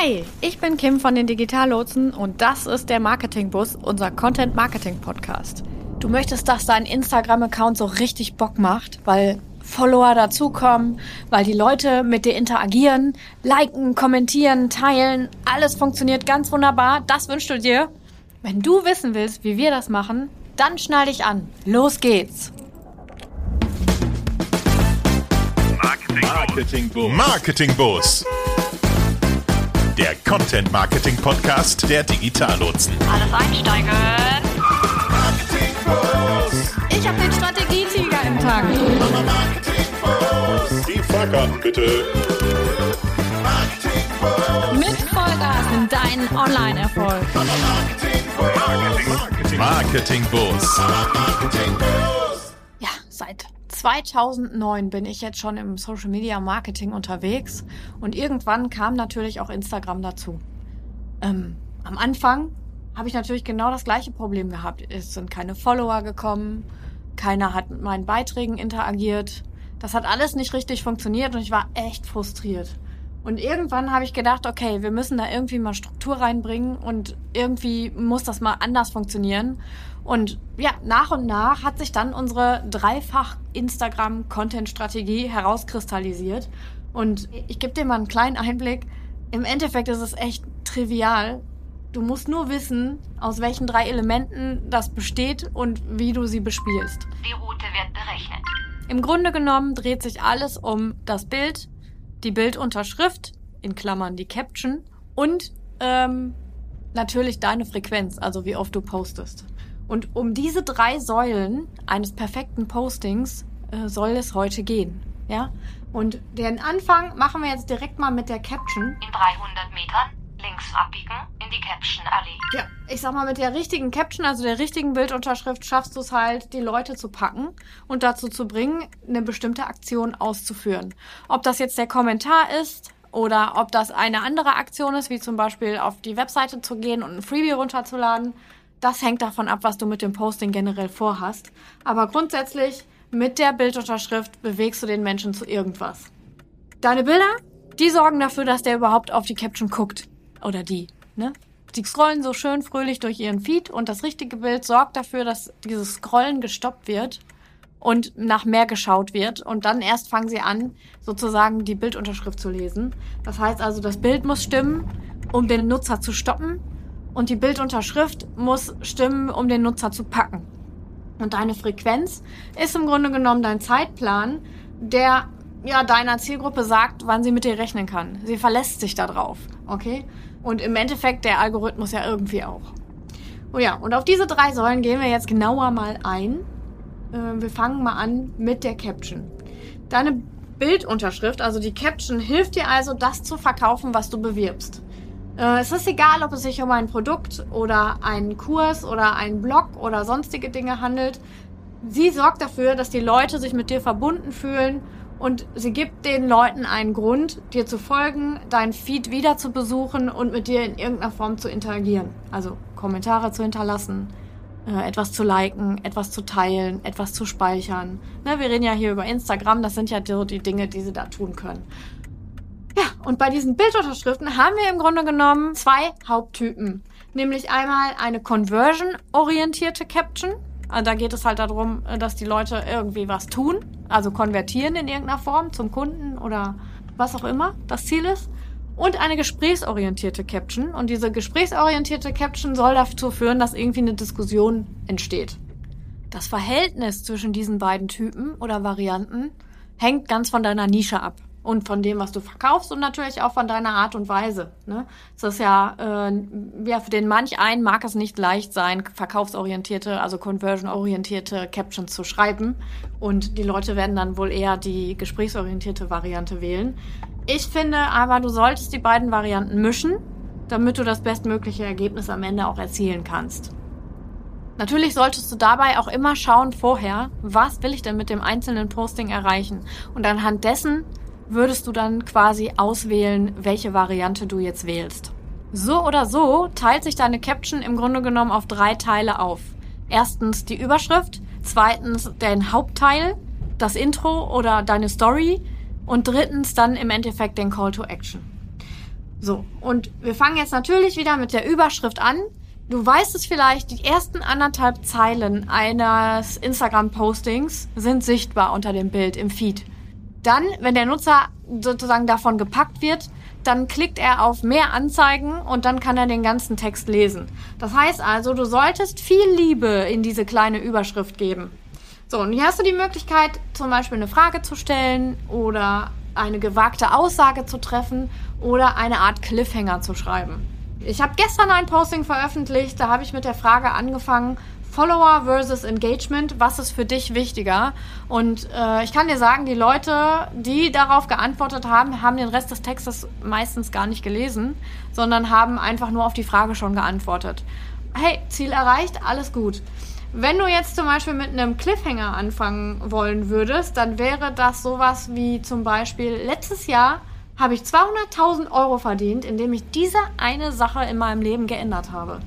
Hi, ich bin Kim von den Digitallotsen und das ist der Marketingbus, unser Content Marketing Podcast. Du möchtest, dass dein Instagram-Account so richtig Bock macht, weil Follower dazukommen, weil die Leute mit dir interagieren, liken, kommentieren, teilen. Alles funktioniert ganz wunderbar. Das wünschst du dir? Wenn du wissen willst, wie wir das machen, dann schnall dich an. Los geht's. Marketing Boost. Marketing Boost. Der Content Marketing Podcast der Digitallotsen. Alles einsteigen. Ich hab den Strategietiger im Tank. Marketing Boost. Die Fahrkarten bitte. Mit Vollgas in deinen Online-Erfolg. Marketing Boost. Marketing Boost. Ja, seit 2009 bin ich jetzt schon im Social Media Marketing unterwegs und irgendwann kam natürlich auch Instagram dazu. Ähm, am Anfang habe ich natürlich genau das gleiche Problem gehabt. Es sind keine Follower gekommen, keiner hat mit meinen Beiträgen interagiert. Das hat alles nicht richtig funktioniert und ich war echt frustriert. Und irgendwann habe ich gedacht, okay, wir müssen da irgendwie mal Struktur reinbringen und irgendwie muss das mal anders funktionieren. Und ja, nach und nach hat sich dann unsere dreifach Instagram-Content-Strategie herauskristallisiert. Und ich gebe dir mal einen kleinen Einblick. Im Endeffekt ist es echt trivial. Du musst nur wissen, aus welchen drei Elementen das besteht und wie du sie bespielst. Die Route wird berechnet. Im Grunde genommen dreht sich alles um das Bild, die Bildunterschrift, in Klammern die Caption und ähm, natürlich deine Frequenz, also wie oft du postest. Und um diese drei Säulen eines perfekten Postings äh, soll es heute gehen. Ja? Und den Anfang machen wir jetzt direkt mal mit der Caption. In 300 Metern links abbiegen in die Caption-Allee. Ja, ich sag mal, mit der richtigen Caption, also der richtigen Bildunterschrift, schaffst du es halt, die Leute zu packen und dazu zu bringen, eine bestimmte Aktion auszuführen. Ob das jetzt der Kommentar ist oder ob das eine andere Aktion ist, wie zum Beispiel auf die Webseite zu gehen und ein Freebie runterzuladen, das hängt davon ab, was du mit dem Posting generell vorhast. Aber grundsätzlich, mit der Bildunterschrift bewegst du den Menschen zu irgendwas. Deine Bilder, die sorgen dafür, dass der überhaupt auf die Caption guckt. Oder die, ne? Die scrollen so schön fröhlich durch ihren Feed und das richtige Bild sorgt dafür, dass dieses Scrollen gestoppt wird und nach mehr geschaut wird. Und dann erst fangen sie an, sozusagen die Bildunterschrift zu lesen. Das heißt also, das Bild muss stimmen, um den Nutzer zu stoppen. Und die Bildunterschrift muss stimmen, um den Nutzer zu packen. Und deine Frequenz ist im Grunde genommen dein Zeitplan, der ja deiner Zielgruppe sagt, wann sie mit dir rechnen kann. Sie verlässt sich darauf, okay? Und im Endeffekt der Algorithmus ja irgendwie auch. Oh ja, und auf diese drei Säulen gehen wir jetzt genauer mal ein. Äh, wir fangen mal an mit der Caption. Deine Bildunterschrift, also die Caption, hilft dir also, das zu verkaufen, was du bewirbst. Äh, es ist egal, ob es sich um ein Produkt oder einen Kurs oder einen Blog oder sonstige Dinge handelt. Sie sorgt dafür, dass die Leute sich mit dir verbunden fühlen und sie gibt den Leuten einen Grund, dir zu folgen, deinen Feed wieder zu besuchen und mit dir in irgendeiner Form zu interagieren. Also Kommentare zu hinterlassen, äh, etwas zu liken, etwas zu teilen, etwas zu speichern. Ne, wir reden ja hier über Instagram, das sind ja die Dinge, die sie da tun können. Ja, und bei diesen Bildunterschriften haben wir im Grunde genommen zwei Haupttypen. Nämlich einmal eine conversion-orientierte Caption. Also da geht es halt darum, dass die Leute irgendwie was tun, also konvertieren in irgendeiner Form zum Kunden oder was auch immer das Ziel ist. Und eine gesprächsorientierte Caption. Und diese gesprächsorientierte Caption soll dazu führen, dass irgendwie eine Diskussion entsteht. Das Verhältnis zwischen diesen beiden Typen oder Varianten hängt ganz von deiner Nische ab und von dem, was du verkaufst und natürlich auch von deiner Art und Weise. Ne? Es ist ja, äh, ja, für den manch einen mag es nicht leicht sein, verkaufsorientierte, also conversion-orientierte Captions zu schreiben und die Leute werden dann wohl eher die gesprächsorientierte Variante wählen. Ich finde aber, du solltest die beiden Varianten mischen, damit du das bestmögliche Ergebnis am Ende auch erzielen kannst. Natürlich solltest du dabei auch immer schauen vorher, was will ich denn mit dem einzelnen Posting erreichen und anhand dessen würdest du dann quasi auswählen, welche Variante du jetzt wählst. So oder so teilt sich deine Caption im Grunde genommen auf drei Teile auf. Erstens die Überschrift, zweitens den Hauptteil, das Intro oder deine Story und drittens dann im Endeffekt den Call to Action. So, und wir fangen jetzt natürlich wieder mit der Überschrift an. Du weißt es vielleicht, die ersten anderthalb Zeilen eines Instagram-Postings sind sichtbar unter dem Bild im Feed. Dann, wenn der Nutzer sozusagen davon gepackt wird, dann klickt er auf mehr Anzeigen und dann kann er den ganzen Text lesen. Das heißt also, du solltest viel Liebe in diese kleine Überschrift geben. So, und hier hast du die Möglichkeit, zum Beispiel eine Frage zu stellen oder eine gewagte Aussage zu treffen oder eine Art Cliffhanger zu schreiben. Ich habe gestern ein Posting veröffentlicht, da habe ich mit der Frage angefangen, Follower versus Engagement, was ist für dich wichtiger? Und äh, ich kann dir sagen, die Leute, die darauf geantwortet haben, haben den Rest des Textes meistens gar nicht gelesen, sondern haben einfach nur auf die Frage schon geantwortet. Hey, Ziel erreicht, alles gut. Wenn du jetzt zum Beispiel mit einem Cliffhanger anfangen wollen würdest, dann wäre das sowas wie zum Beispiel letztes Jahr habe ich 200.000 Euro verdient, indem ich diese eine Sache in meinem Leben geändert habe.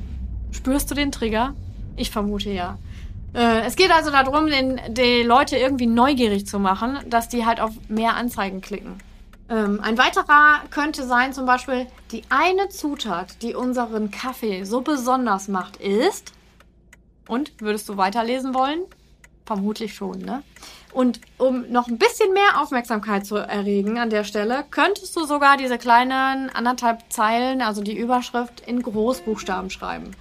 Spürst du den Trigger? Ich vermute ja. Äh, es geht also darum, den, die Leute irgendwie neugierig zu machen, dass die halt auf mehr Anzeigen klicken. Ähm, ein weiterer könnte sein zum Beispiel, die eine Zutat, die unseren Kaffee so besonders macht, ist. Und würdest du weiterlesen wollen? Vermutlich schon, ne? Und um noch ein bisschen mehr Aufmerksamkeit zu erregen an der Stelle, könntest du sogar diese kleinen anderthalb Zeilen, also die Überschrift, in Großbuchstaben schreiben.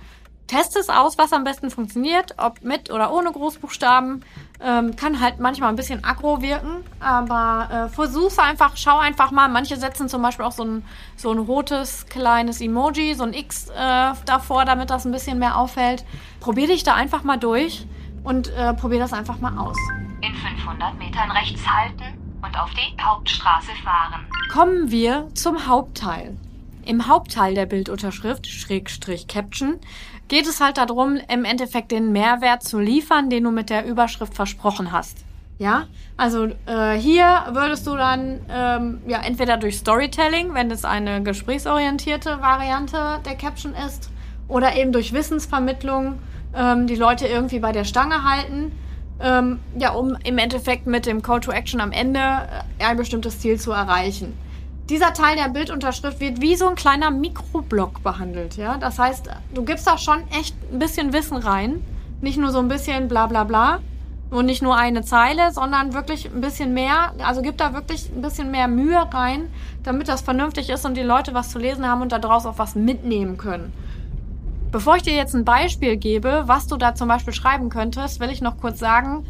Test es aus, was am besten funktioniert, ob mit oder ohne Großbuchstaben. Ähm, kann halt manchmal ein bisschen aggro wirken, aber äh, versuch's einfach, schau einfach mal. Manche setzen zum Beispiel auch so ein, so ein rotes kleines Emoji, so ein X äh, davor, damit das ein bisschen mehr auffällt. Probier dich da einfach mal durch und äh, probier das einfach mal aus. In 500 Metern rechts halten und auf die Hauptstraße fahren. Kommen wir zum Hauptteil. Im Hauptteil der Bildunterschrift, Schrägstrich Caption, geht es halt darum, im Endeffekt den Mehrwert zu liefern, den du mit der Überschrift versprochen hast. Ja, also äh, hier würdest du dann ähm, ja entweder durch Storytelling, wenn es eine gesprächsorientierte Variante der Caption ist, oder eben durch Wissensvermittlung ähm, die Leute irgendwie bei der Stange halten, ähm, ja, um im Endeffekt mit dem Call to Action am Ende äh, ein bestimmtes Ziel zu erreichen dieser Teil der Bildunterschrift wird wie so ein kleiner Mikroblock behandelt. Ja? Das heißt, du gibst da schon echt ein bisschen Wissen rein. Nicht nur so ein bisschen bla bla bla und nicht nur eine Zeile, sondern wirklich ein bisschen mehr. Also gib da wirklich ein bisschen mehr Mühe rein, damit das vernünftig ist und die Leute was zu lesen haben und daraus auch was mitnehmen können. Bevor ich dir jetzt ein Beispiel gebe, was du da zum Beispiel schreiben könntest, will ich noch kurz sagen,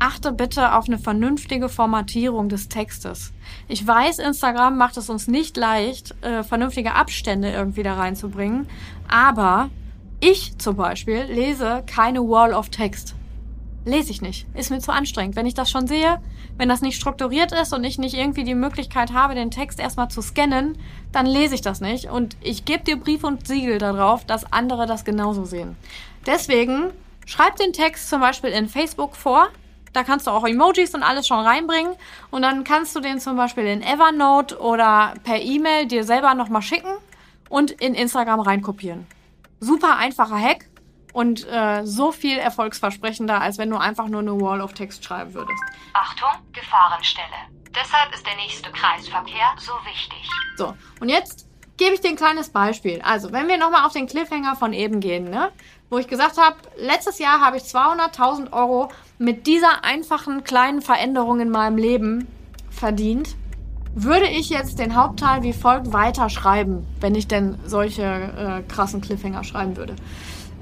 achte bitte auf eine vernünftige Formatierung des Textes. Ich weiß, Instagram macht es uns nicht leicht, äh, vernünftige Abstände irgendwie da reinzubringen, aber ich zum Beispiel lese keine Wall of Text. Lese ich nicht. Ist mir zu anstrengend. Wenn ich das schon sehe, wenn das nicht strukturiert ist und ich nicht irgendwie die Möglichkeit habe, den Text erstmal zu scannen, dann lese ich das nicht. Und ich gebe dir Brief und Siegel darauf, dass andere das genauso sehen. Deswegen schreib den Text zum Beispiel in Facebook vor, da kannst du auch Emojis und alles schon reinbringen. Und dann kannst du den zum Beispiel in Evernote oder per E-Mail dir selber nochmal schicken und in Instagram reinkopieren. Super einfacher Hack und äh, so viel erfolgsversprechender, als wenn du einfach nur eine Wall of Text schreiben würdest. Achtung, Gefahrenstelle. Deshalb ist der nächste Kreisverkehr so wichtig. So, und jetzt gebe ich dir ein kleines Beispiel. Also, wenn wir nochmal auf den Cliffhanger von eben gehen, ne? wo ich gesagt habe, letztes Jahr habe ich 200.000 Euro mit dieser einfachen kleinen Veränderung in meinem Leben verdient, würde ich jetzt den Hauptteil wie folgt weiter schreiben, wenn ich denn solche äh, krassen Cliffhanger schreiben würde.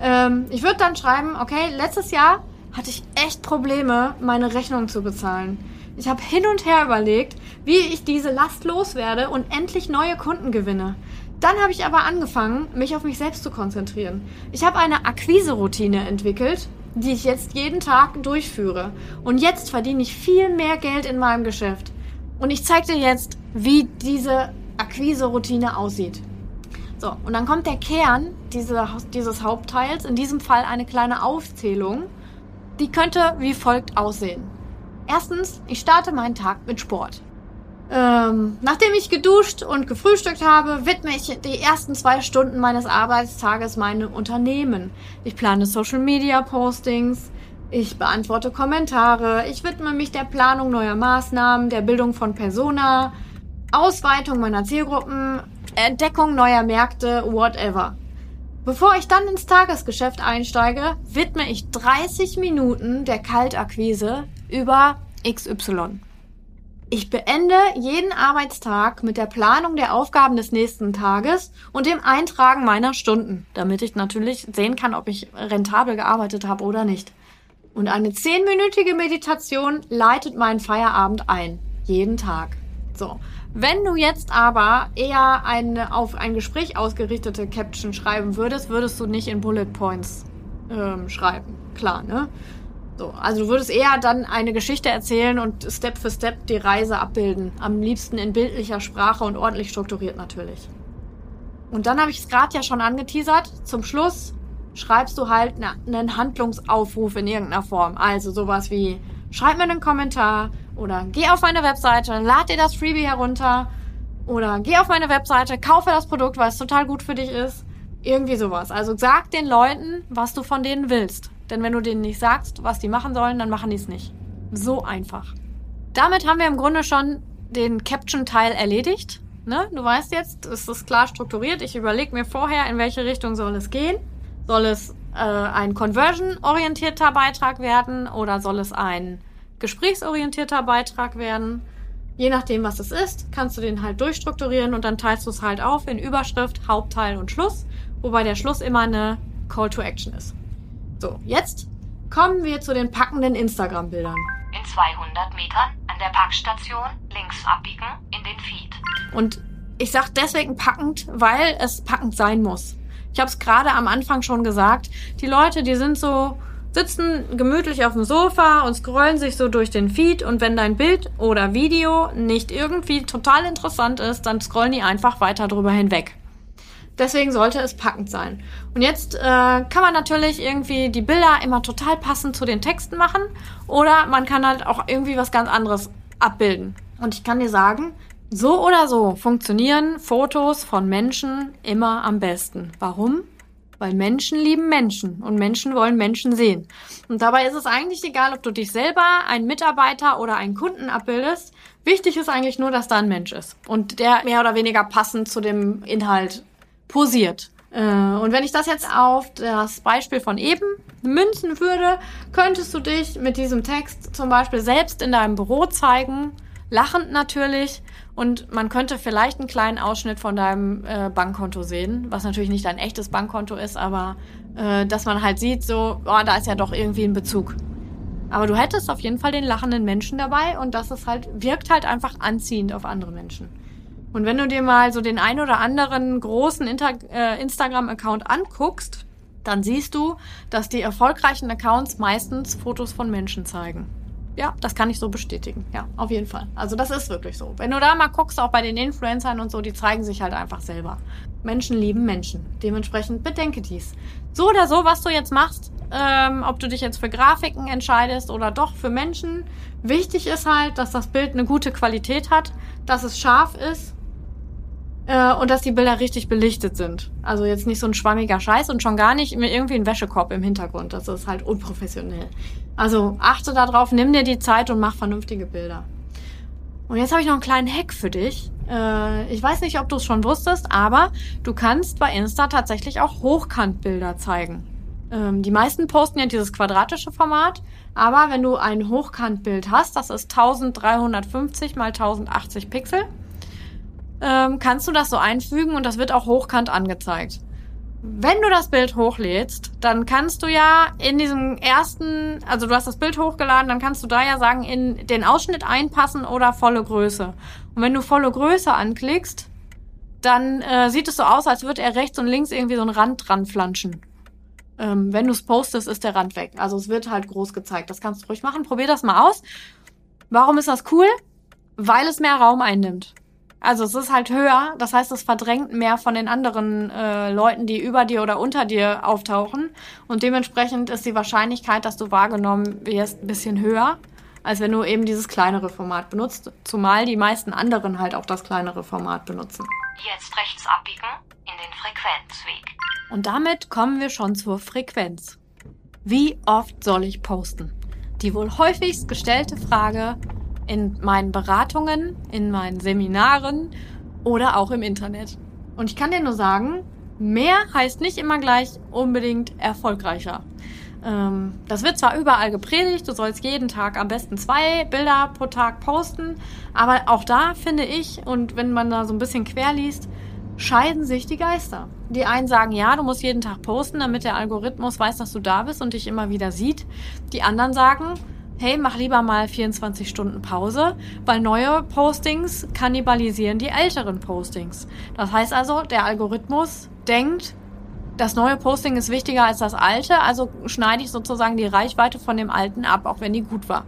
Ähm, ich würde dann schreiben, okay, letztes Jahr hatte ich echt Probleme, meine Rechnung zu bezahlen. Ich habe hin und her überlegt, wie ich diese Last loswerde und endlich neue Kunden gewinne. Dann habe ich aber angefangen, mich auf mich selbst zu konzentrieren. Ich habe eine Akquise-Routine entwickelt, die ich jetzt jeden Tag durchführe. Und jetzt verdiene ich viel mehr Geld in meinem Geschäft. Und ich zeige dir jetzt, wie diese Akquise-Routine aussieht. So, und dann kommt der Kern diese, dieses Hauptteils, in diesem Fall eine kleine Aufzählung. Die könnte wie folgt aussehen. Erstens, ich starte meinen Tag mit Sport. Ähm, nachdem ich geduscht und gefrühstückt habe, widme ich die ersten zwei Stunden meines Arbeitstages meinem Unternehmen. Ich plane Social Media Postings, ich beantworte Kommentare, ich widme mich der Planung neuer Maßnahmen, der Bildung von Persona, Ausweitung meiner Zielgruppen, Entdeckung neuer Märkte, whatever. Bevor ich dann ins Tagesgeschäft einsteige, widme ich 30 Minuten der Kaltakquise über XY. Ich beende jeden Arbeitstag mit der Planung der Aufgaben des nächsten Tages und dem Eintragen meiner Stunden, damit ich natürlich sehen kann, ob ich rentabel gearbeitet habe oder nicht. Und eine zehnminütige Meditation leitet meinen Feierabend ein. Jeden Tag. So. Wenn du jetzt aber eher eine, auf ein Gespräch ausgerichtete Caption schreiben würdest, würdest du nicht in Bullet Points ähm, schreiben. Klar, ne? So, also du würdest eher dann eine Geschichte erzählen und Step für Step die Reise abbilden. Am liebsten in bildlicher Sprache und ordentlich strukturiert natürlich. Und dann habe ich es gerade ja schon angeteasert. Zum Schluss schreibst du halt einen Handlungsaufruf in irgendeiner Form. Also sowas wie, schreib mir einen Kommentar oder geh auf meine Webseite, lad dir das Freebie herunter oder geh auf meine Webseite, kaufe das Produkt, weil es total gut für dich ist. Irgendwie sowas. Also sag den Leuten, was du von denen willst. Denn wenn du denen nicht sagst, was die machen sollen, dann machen die es nicht. So einfach. Damit haben wir im Grunde schon den Caption-Teil erledigt. Ne? Du weißt jetzt, es ist klar strukturiert. Ich überlege mir vorher, in welche Richtung soll es gehen. Soll es äh, ein conversion-orientierter Beitrag werden oder soll es ein gesprächsorientierter Beitrag werden? Je nachdem, was es ist, kannst du den halt durchstrukturieren und dann teilst du es halt auf in Überschrift, Hauptteil und Schluss, wobei der Schluss immer eine Call to Action ist. So, jetzt kommen wir zu den packenden Instagram-Bildern. In 200 Metern an der Packstation links abbiegen in den Feed. Und ich sag deswegen packend, weil es packend sein muss. Ich habe es gerade am Anfang schon gesagt. Die Leute, die sind so sitzen gemütlich auf dem Sofa und scrollen sich so durch den Feed und wenn dein Bild oder Video nicht irgendwie total interessant ist, dann scrollen die einfach weiter drüber hinweg. Deswegen sollte es packend sein. Und jetzt äh, kann man natürlich irgendwie die Bilder immer total passend zu den Texten machen oder man kann halt auch irgendwie was ganz anderes abbilden. Und ich kann dir sagen, so oder so funktionieren Fotos von Menschen immer am besten. Warum? Weil Menschen lieben Menschen und Menschen wollen Menschen sehen. Und dabei ist es eigentlich egal, ob du dich selber, einen Mitarbeiter oder einen Kunden abbildest. Wichtig ist eigentlich nur, dass da ein Mensch ist und der mehr oder weniger passend zu dem Inhalt posiert. Äh, und wenn ich das jetzt auf das Beispiel von eben münzen würde, könntest du dich mit diesem Text zum Beispiel selbst in deinem Büro zeigen, lachend natürlich, und man könnte vielleicht einen kleinen Ausschnitt von deinem äh, Bankkonto sehen, was natürlich nicht dein echtes Bankkonto ist, aber äh, dass man halt sieht, so, oh, da ist ja doch irgendwie ein Bezug. Aber du hättest auf jeden Fall den lachenden Menschen dabei und das ist halt, wirkt halt einfach anziehend auf andere Menschen. Und wenn du dir mal so den ein oder anderen großen äh, Instagram-Account anguckst, dann siehst du, dass die erfolgreichen Accounts meistens Fotos von Menschen zeigen. Ja, das kann ich so bestätigen. Ja, auf jeden Fall. Also das ist wirklich so. Wenn du da mal guckst, auch bei den Influencern und so, die zeigen sich halt einfach selber. Menschen lieben Menschen. Dementsprechend bedenke dies. So oder so, was du jetzt machst, ähm, ob du dich jetzt für Grafiken entscheidest oder doch für Menschen, wichtig ist halt, dass das Bild eine gute Qualität hat, dass es scharf ist äh, und dass die Bilder richtig belichtet sind. Also jetzt nicht so ein schwammiger Scheiß und schon gar nicht irgendwie ein Wäschekorb im Hintergrund. Das ist halt unprofessionell. Also achte darauf, nimm dir die Zeit und mach vernünftige Bilder. Und jetzt habe ich noch einen kleinen Hack für dich. Äh, ich weiß nicht, ob du es schon wusstest, aber du kannst bei Insta tatsächlich auch Hochkantbilder zeigen. Ähm, die meisten posten ja dieses quadratische Format, aber wenn du ein Hochkantbild hast, das ist 1350 mal 1080 Pixel, ähm, kannst du das so einfügen und das wird auch hochkant angezeigt. Wenn du das Bild hochlädst, dann kannst du ja in diesem ersten, also du hast das Bild hochgeladen, dann kannst du da ja sagen, in den Ausschnitt einpassen oder volle Größe. Und wenn du volle Größe anklickst, dann äh, sieht es so aus, als würde er rechts und links irgendwie so einen Rand dran flanschen. Ähm, wenn du es postest, ist der Rand weg. Also es wird halt groß gezeigt. Das kannst du ruhig machen. Probier das mal aus. Warum ist das cool? Weil es mehr Raum einnimmt. Also es ist halt höher, das heißt, es verdrängt mehr von den anderen äh, Leuten, die über dir oder unter dir auftauchen. Und dementsprechend ist die Wahrscheinlichkeit, dass du wahrgenommen wirst, ein bisschen höher, als wenn du eben dieses kleinere Format benutzt. Zumal die meisten anderen halt auch das kleinere Format benutzen. Jetzt rechts abbiegen in den Frequenzweg. Und damit kommen wir schon zur Frequenz. Wie oft soll ich posten? Die wohl häufigst gestellte Frage in meinen Beratungen, in meinen Seminaren oder auch im Internet. Und ich kann dir nur sagen, mehr heißt nicht immer gleich unbedingt erfolgreicher. Ähm, das wird zwar überall gepredigt, du sollst jeden Tag am besten zwei Bilder pro Tag posten, aber auch da finde ich, und wenn man da so ein bisschen quer liest, scheiden sich die Geister. Die einen sagen, ja, du musst jeden Tag posten, damit der Algorithmus weiß, dass du da bist und dich immer wieder sieht. Die anderen sagen, hey, mach lieber mal 24 Stunden Pause, weil neue Postings kannibalisieren die älteren Postings. Das heißt also, der Algorithmus denkt, das neue Posting ist wichtiger als das alte, also schneide ich sozusagen die Reichweite von dem alten ab, auch wenn die gut war.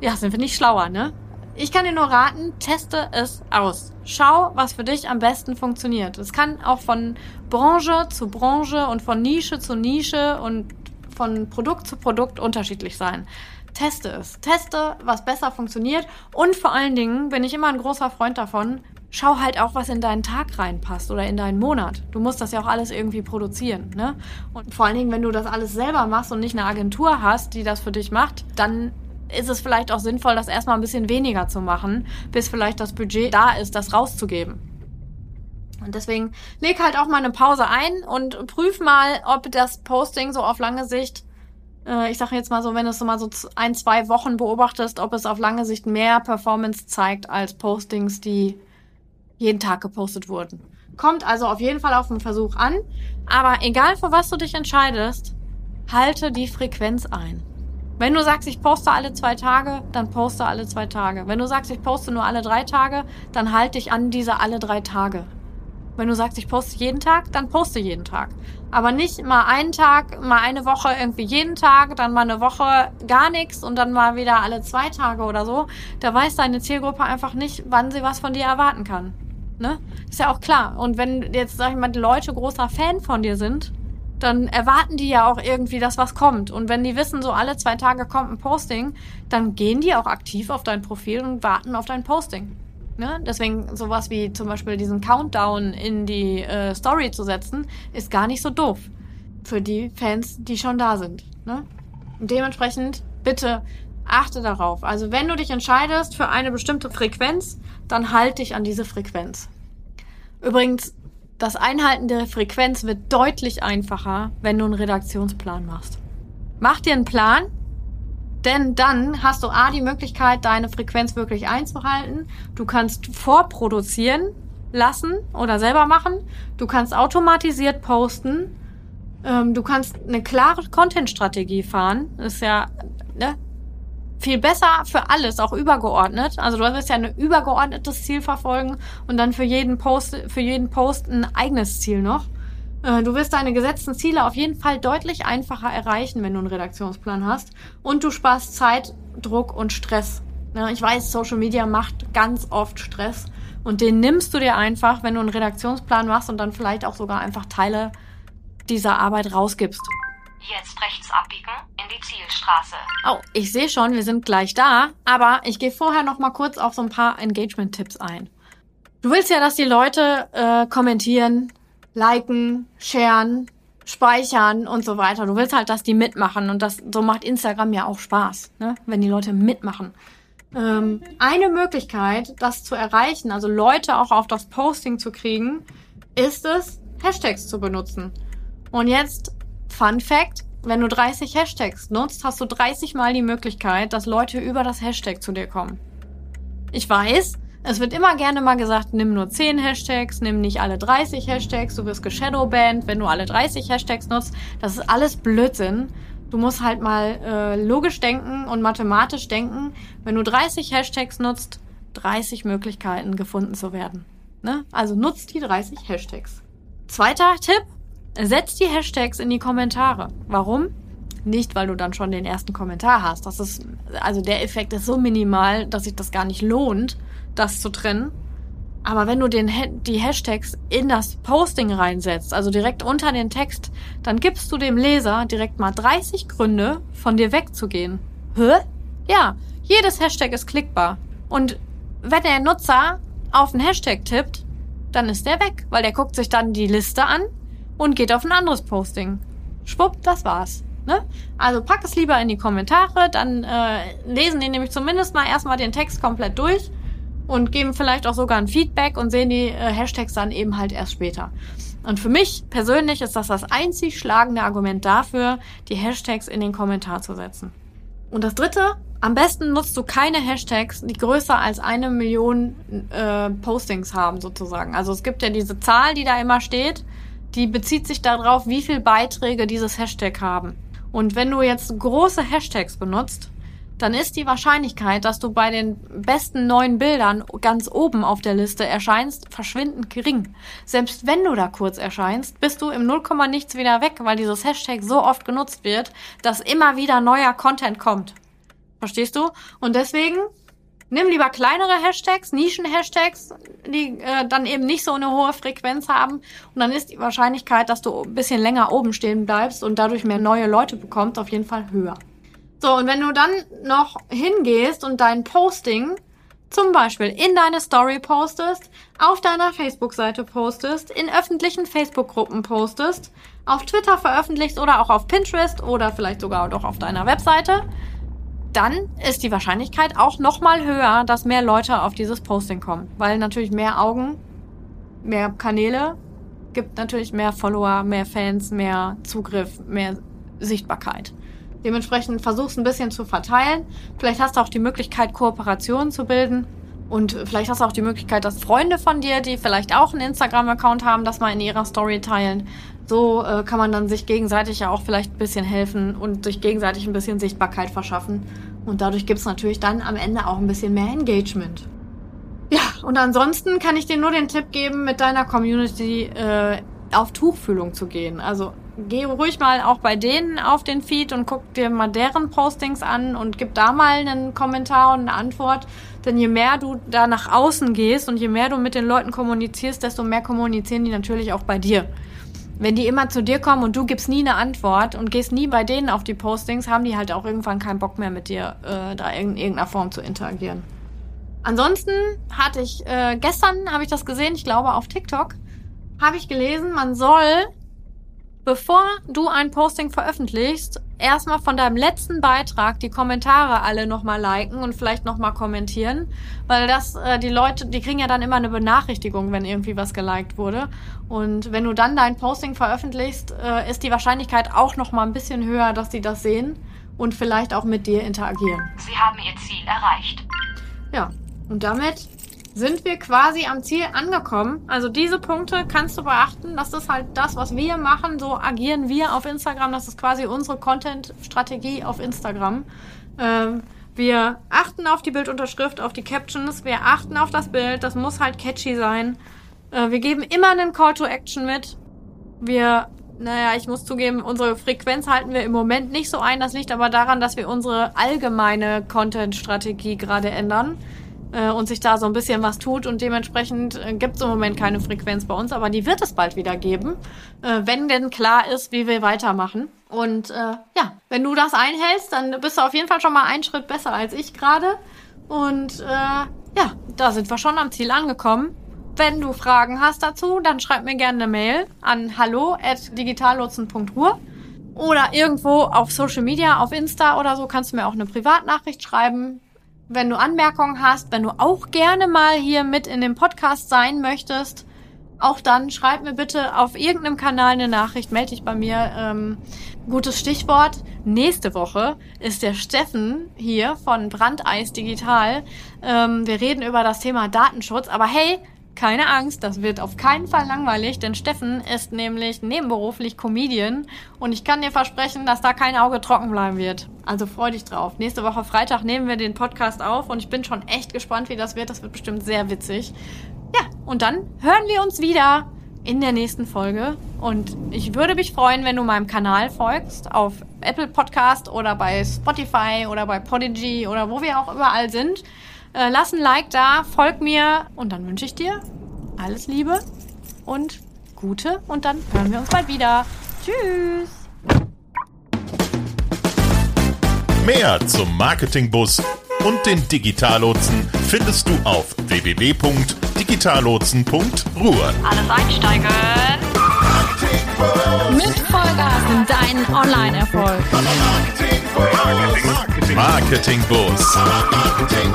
Ja, sind wir nicht schlauer, ne? Ich kann dir nur raten, teste es aus. Schau, was für dich am besten funktioniert. Es kann auch von Branche zu Branche und von Nische zu Nische und von Produkt zu Produkt unterschiedlich sein. Teste es. Teste, was besser funktioniert. Und vor allen Dingen bin ich immer ein großer Freund davon, schau halt auch, was in deinen Tag reinpasst oder in deinen Monat. Du musst das ja auch alles irgendwie produzieren. Ne? Und vor allen Dingen, wenn du das alles selber machst und nicht eine Agentur hast, die das für dich macht, dann ist es vielleicht auch sinnvoll, das erstmal ein bisschen weniger zu machen, bis vielleicht das Budget da ist, das rauszugeben. Und deswegen leg halt auch mal eine Pause ein und prüf mal, ob das Posting so auf lange Sicht, äh, ich sage jetzt mal so, wenn du es so mal so ein, zwei Wochen beobachtest, ob es auf lange Sicht mehr Performance zeigt als Postings, die jeden Tag gepostet wurden. Kommt also auf jeden Fall auf den Versuch an. Aber egal für was du dich entscheidest, halte die Frequenz ein. Wenn du sagst, ich poste alle zwei Tage, dann poste alle zwei Tage. Wenn du sagst, ich poste nur alle drei Tage, dann halte dich an diese alle drei Tage. Wenn du sagst, ich poste jeden Tag, dann poste jeden Tag. Aber nicht mal einen Tag, mal eine Woche irgendwie jeden Tag, dann mal eine Woche gar nichts und dann mal wieder alle zwei Tage oder so. Da weiß deine Zielgruppe einfach nicht, wann sie was von dir erwarten kann. Ne? Ist ja auch klar. Und wenn jetzt, sag ich mal, die Leute großer Fan von dir sind, dann erwarten die ja auch irgendwie, dass was kommt. Und wenn die wissen, so alle zwei Tage kommt ein Posting, dann gehen die auch aktiv auf dein Profil und warten auf dein Posting. Ne? Deswegen sowas wie zum Beispiel diesen Countdown in die äh, Story zu setzen, ist gar nicht so doof für die Fans, die schon da sind. Ne? Und dementsprechend bitte achte darauf. Also wenn du dich entscheidest für eine bestimmte Frequenz, dann halte dich an diese Frequenz. Übrigens, das Einhalten der Frequenz wird deutlich einfacher, wenn du einen Redaktionsplan machst. Mach dir einen Plan, denn dann hast du A, die Möglichkeit, deine Frequenz wirklich einzuhalten. Du kannst vorproduzieren lassen oder selber machen. Du kannst automatisiert posten. Ähm, du kannst eine klare Content-Strategie fahren. Ist ja ne, viel besser für alles, auch übergeordnet. Also du wirst ja ein übergeordnetes Ziel verfolgen und dann für jeden Post, für jeden Post ein eigenes Ziel noch. Äh, du wirst deine gesetzten Ziele auf jeden Fall deutlich einfacher erreichen, wenn du einen Redaktionsplan hast. Und du sparst Zeit, Druck und Stress. Ich weiß, Social Media macht ganz oft Stress. Und den nimmst du dir einfach, wenn du einen Redaktionsplan machst und dann vielleicht auch sogar einfach Teile dieser Arbeit rausgibst. Jetzt rechts abbiegen in die Zielstraße. Oh, ich sehe schon, wir sind gleich da. Aber ich gehe vorher noch mal kurz auf so ein paar Engagement-Tipps ein. Du willst ja, dass die Leute äh, kommentieren, liken, sharen, speichern und so weiter. Du willst halt, dass die mitmachen und das so macht Instagram ja auch Spaß, ne? wenn die Leute mitmachen. Ähm, eine Möglichkeit, das zu erreichen, also Leute auch auf das Posting zu kriegen, ist es, Hashtags zu benutzen. Und jetzt Fun Fact: Wenn du 30 Hashtags nutzt, hast du 30 Mal die Möglichkeit, dass Leute über das Hashtag zu dir kommen. Ich weiß, es wird immer gerne mal gesagt, nimm nur 10 Hashtags, nimm nicht alle 30 Hashtags, du wirst geshadowbanned, wenn du alle 30 Hashtags nutzt. Das ist alles Blödsinn. Du musst halt mal äh, logisch denken und mathematisch denken. Wenn du 30 Hashtags nutzt, 30 Möglichkeiten gefunden zu werden. Ne? Also nutzt die 30 Hashtags. Zweiter Tipp, setz die Hashtags in die Kommentare. Warum? Nicht, weil du dann schon den ersten Kommentar hast. Das ist, also der Effekt ist so minimal, dass sich das gar nicht lohnt das zu trennen. Aber wenn du den, die Hashtags in das Posting reinsetzt, also direkt unter den Text, dann gibst du dem Leser direkt mal 30 Gründe, von dir wegzugehen. Hä? Ja, jedes Hashtag ist klickbar. Und wenn der Nutzer auf einen Hashtag tippt, dann ist der weg, weil der guckt sich dann die Liste an und geht auf ein anderes Posting. Schwupp, das war's. Ne? Also pack es lieber in die Kommentare, dann äh, lesen die nämlich zumindest mal erstmal den Text komplett durch und geben vielleicht auch sogar ein Feedback und sehen die äh, Hashtags dann eben halt erst später. Und für mich persönlich ist das das einzig schlagende Argument dafür, die Hashtags in den Kommentar zu setzen. Und das dritte, am besten nutzt du keine Hashtags, die größer als eine Million äh, Postings haben, sozusagen. Also es gibt ja diese Zahl, die da immer steht, die bezieht sich darauf, wie viele Beiträge dieses Hashtag haben. Und wenn du jetzt große Hashtags benutzt, dann ist die Wahrscheinlichkeit, dass du bei den besten neuen Bildern ganz oben auf der Liste erscheinst, verschwindend gering. Selbst wenn du da kurz erscheinst, bist du im Nullkomma nichts wieder weg, weil dieses Hashtag so oft genutzt wird, dass immer wieder neuer Content kommt. Verstehst du? Und deswegen nimm lieber kleinere Hashtags, Nischen-Hashtags, die äh, dann eben nicht so eine hohe Frequenz haben. Und dann ist die Wahrscheinlichkeit, dass du ein bisschen länger oben stehen bleibst und dadurch mehr neue Leute bekommst, auf jeden Fall höher. So, und wenn du dann noch hingehst und dein Posting zum Beispiel in deine Story postest, auf deiner Facebook-Seite postest, in öffentlichen Facebook-Gruppen postest, auf Twitter veröffentlichst oder auch auf Pinterest oder vielleicht sogar doch auf deiner Webseite, dann ist die Wahrscheinlichkeit auch nochmal höher, dass mehr Leute auf dieses Posting kommen. Weil natürlich mehr Augen, mehr Kanäle gibt natürlich mehr Follower, mehr Fans, mehr Zugriff, mehr Sichtbarkeit. Dementsprechend versuchst ein bisschen zu verteilen. Vielleicht hast du auch die Möglichkeit, Kooperationen zu bilden. Und vielleicht hast du auch die Möglichkeit, dass Freunde von dir, die vielleicht auch einen Instagram-Account haben, das mal in ihrer Story teilen. So äh, kann man dann sich gegenseitig ja auch vielleicht ein bisschen helfen und sich gegenseitig ein bisschen Sichtbarkeit verschaffen. Und dadurch gibt's natürlich dann am Ende auch ein bisschen mehr Engagement. Ja, und ansonsten kann ich dir nur den Tipp geben, mit deiner Community äh, auf Tuchfühlung zu gehen. Also geh ruhig mal auch bei denen auf den Feed und guck dir mal deren Postings an und gib da mal einen Kommentar und eine Antwort. Denn je mehr du da nach außen gehst und je mehr du mit den Leuten kommunizierst, desto mehr kommunizieren die natürlich auch bei dir. Wenn die immer zu dir kommen und du gibst nie eine Antwort und gehst nie bei denen auf die Postings, haben die halt auch irgendwann keinen Bock mehr mit dir, äh, da in irgendeiner Form zu interagieren. Ansonsten hatte ich, äh, gestern habe ich das gesehen, ich glaube auf TikTok, habe ich gelesen, man soll bevor du ein Posting veröffentlichst, erstmal von deinem letzten Beitrag die Kommentare alle nochmal liken und vielleicht nochmal kommentieren, weil das, äh, die Leute, die kriegen ja dann immer eine Benachrichtigung, wenn irgendwie was geliked wurde. Und wenn du dann dein Posting veröffentlichst, äh, ist die Wahrscheinlichkeit auch nochmal ein bisschen höher, dass die das sehen und vielleicht auch mit dir interagieren. Sie haben Ihr Ziel erreicht. Ja, und damit sind wir quasi am Ziel angekommen. Also diese Punkte kannst du beachten. Das ist halt das, was wir machen. So agieren wir auf Instagram. Das ist quasi unsere Content-Strategie auf Instagram. Ähm, wir achten auf die Bildunterschrift, auf die Captions. Wir achten auf das Bild. Das muss halt catchy sein. Äh, wir geben immer einen Call to Action mit. Wir naja, ich muss zugeben, unsere Frequenz halten wir im Moment nicht so ein. Das liegt aber daran, dass wir unsere allgemeine Content-Strategie gerade ändern äh, und sich da so ein bisschen was tut und dementsprechend äh, gibt es im Moment keine Frequenz bei uns, aber die wird es bald wieder geben, äh, wenn denn klar ist, wie wir weitermachen. Und äh, ja, wenn du das einhältst, dann bist du auf jeden Fall schon mal einen Schritt besser als ich gerade. Und äh, ja, da sind wir schon am Ziel angekommen. Wenn du Fragen hast dazu, dann schreib mir gerne eine Mail an hallo@digitallotsen.ruhr oder irgendwo auf Social Media, auf Insta oder so kannst du mir auch eine Privatnachricht schreiben wenn du Anmerkungen hast, wenn du auch gerne mal hier mit in dem Podcast sein möchtest, auch dann schreib mir bitte auf irgendeinem Kanal eine Nachricht, melde dich bei mir. Ähm, gutes Stichwort. Nächste Woche ist der Steffen hier von Brandeis Digital. Ähm, wir reden über das Thema Datenschutz. Aber hey, keine Angst, das wird auf keinen Fall langweilig, denn Steffen ist nämlich nebenberuflich Comedian und ich kann dir versprechen, dass da kein Auge trocken bleiben wird. Also freu dich drauf. Nächste Woche Freitag nehmen wir den Podcast auf und ich bin schon echt gespannt, wie das wird. Das wird bestimmt sehr witzig. Ja, und dann hören wir uns wieder in der nächsten Folge. Und ich würde mich freuen, wenn du meinem Kanal folgst auf Apple Podcast oder bei Spotify oder bei Podigy oder wo wir auch überall sind. Äh, lass ein Like da, folg mir und dann wünsche ich dir alles Liebe und Gute und dann hören wir uns bald wieder. Tschüss! Mehr zum Marketingbus und den Digitallotsen findest du auf www.digitallotsen.ruhr. Alles einsteigen. Mit Vollgas in deinen Online-Erfolg. Marketingbus. Marketing